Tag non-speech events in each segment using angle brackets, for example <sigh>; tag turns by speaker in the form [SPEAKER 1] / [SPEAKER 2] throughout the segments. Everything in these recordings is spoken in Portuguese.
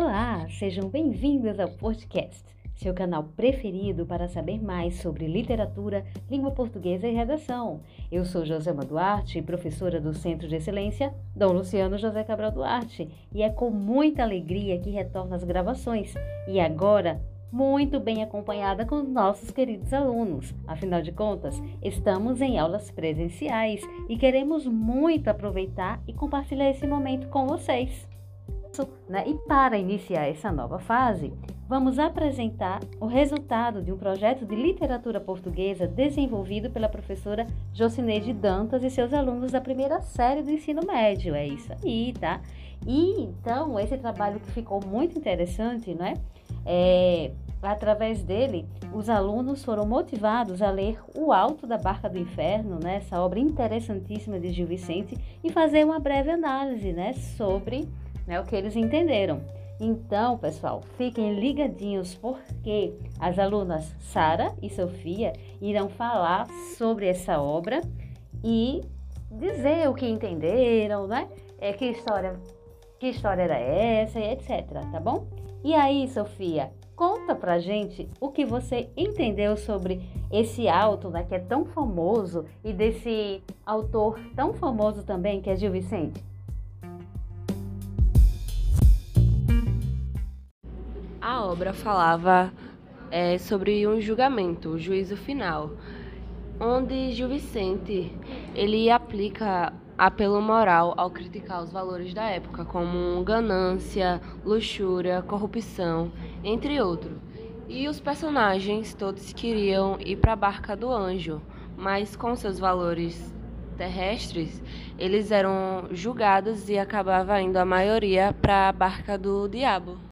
[SPEAKER 1] Olá, sejam bem-vindos ao podcast, seu canal preferido para saber mais sobre literatura, língua portuguesa e redação. Eu sou Josema Duarte, professora do Centro de Excelência Dom Luciano José Cabral Duarte, e é com muita alegria que retorno às gravações. E agora, muito bem acompanhada com os nossos queridos alunos. Afinal de contas, estamos em aulas presenciais e queremos muito aproveitar e compartilhar esse momento com vocês. Né? E para iniciar essa nova fase, vamos apresentar o resultado de um projeto de literatura portuguesa desenvolvido pela professora Jocineide Dantas e seus alunos da primeira série do ensino médio. É isso aí, tá? E então, esse trabalho que ficou muito interessante, né? É, através dele, os alunos foram motivados a ler O Alto da Barca do Inferno, né, essa obra interessantíssima de Gil Vicente, e fazer uma breve análise né, sobre né, o que eles entenderam. Então, pessoal, fiquem ligadinhos porque as alunas Sara e Sofia irão falar sobre essa obra e dizer o que entenderam, né? É, que história, que história era essa, etc, tá bom? E aí, Sofia, conta pra gente o que você entendeu sobre esse auto, né, que é tão famoso e desse autor tão famoso também, que é Gil Vicente.
[SPEAKER 2] Obra falava é, sobre um julgamento, o juízo final, onde Gil Vicente ele aplica apelo moral ao criticar os valores da época, como ganância, luxúria, corrupção, entre outros. E os personagens todos queriam ir para a barca do anjo, mas com seus valores terrestres, eles eram julgados e acabava indo a maioria para a barca do diabo.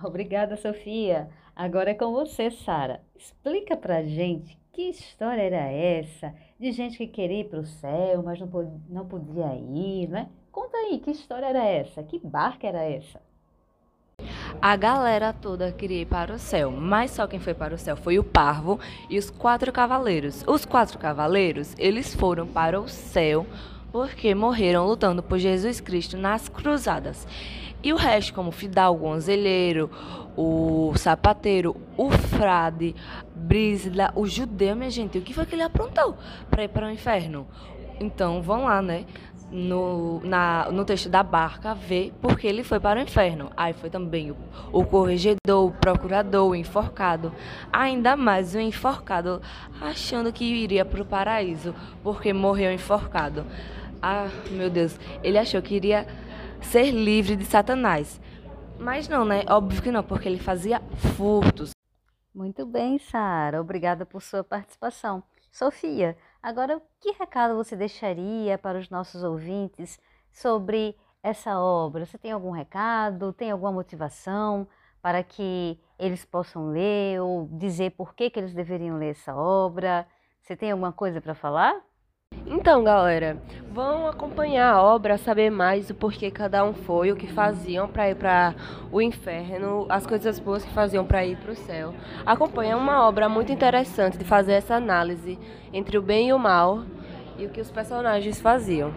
[SPEAKER 2] <laughs>
[SPEAKER 1] Obrigada, Sofia. Agora é com você, Sara. Explica pra gente que história era essa de gente que queria ir para o céu, mas não, não podia ir, né? Conta aí, que história era essa? Que barca era essa?
[SPEAKER 2] A galera toda queria ir para o céu, mas só quem foi para o céu foi o Parvo e os quatro cavaleiros. Os quatro cavaleiros, eles foram para o céu porque morreram lutando por Jesus Cristo nas cruzadas. E o resto, como Fidalgo, o Anzelheiro, o Sapateiro, o Frade, Brísida, o Judeu, minha gente, o que foi que ele aprontou para ir para o inferno? Então, vão lá, né? No, na, no texto da barca, ver porque ele foi para o inferno. Aí foi também o, o corregedor, o procurador, o enforcado. Ainda mais o enforcado, achando que iria para o paraíso, porque morreu enforcado. Ah, meu Deus, ele achou que iria ser livre de Satanás. Mas não, né? Óbvio que não, porque ele fazia furtos.
[SPEAKER 1] Muito bem, Sara. Obrigada por sua participação. Sofia, agora que recado você deixaria para os nossos ouvintes sobre essa obra? Você tem algum recado? Tem alguma motivação para que eles possam ler ou dizer por que, que eles deveriam ler essa obra? Você tem alguma coisa para falar?
[SPEAKER 2] Então, galera, vão acompanhar a obra, saber mais o porquê cada um foi, o que faziam para ir para o inferno, as coisas boas que faziam para ir para o céu. Acompanha uma obra muito interessante de fazer essa análise entre o bem e o mal e o que os personagens faziam.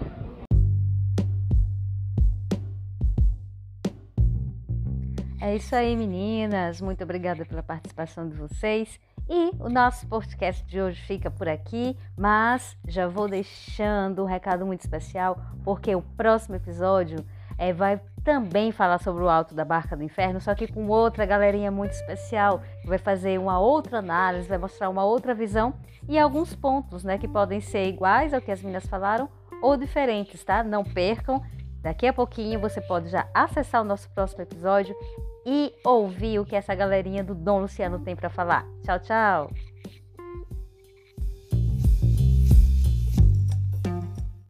[SPEAKER 1] É isso aí, meninas. Muito obrigada pela participação de vocês. E o nosso podcast de hoje fica por aqui, mas já vou deixando um recado muito especial, porque o próximo episódio é, vai também falar sobre o alto da barca do inferno, só que com outra galerinha muito especial, que vai fazer uma outra análise, vai mostrar uma outra visão e alguns pontos, né, que podem ser iguais ao que as meninas falaram ou diferentes, tá? Não percam. Daqui a pouquinho você pode já acessar o nosso próximo episódio e ouvir o que essa galerinha do Dom Luciano tem para falar. Tchau, tchau!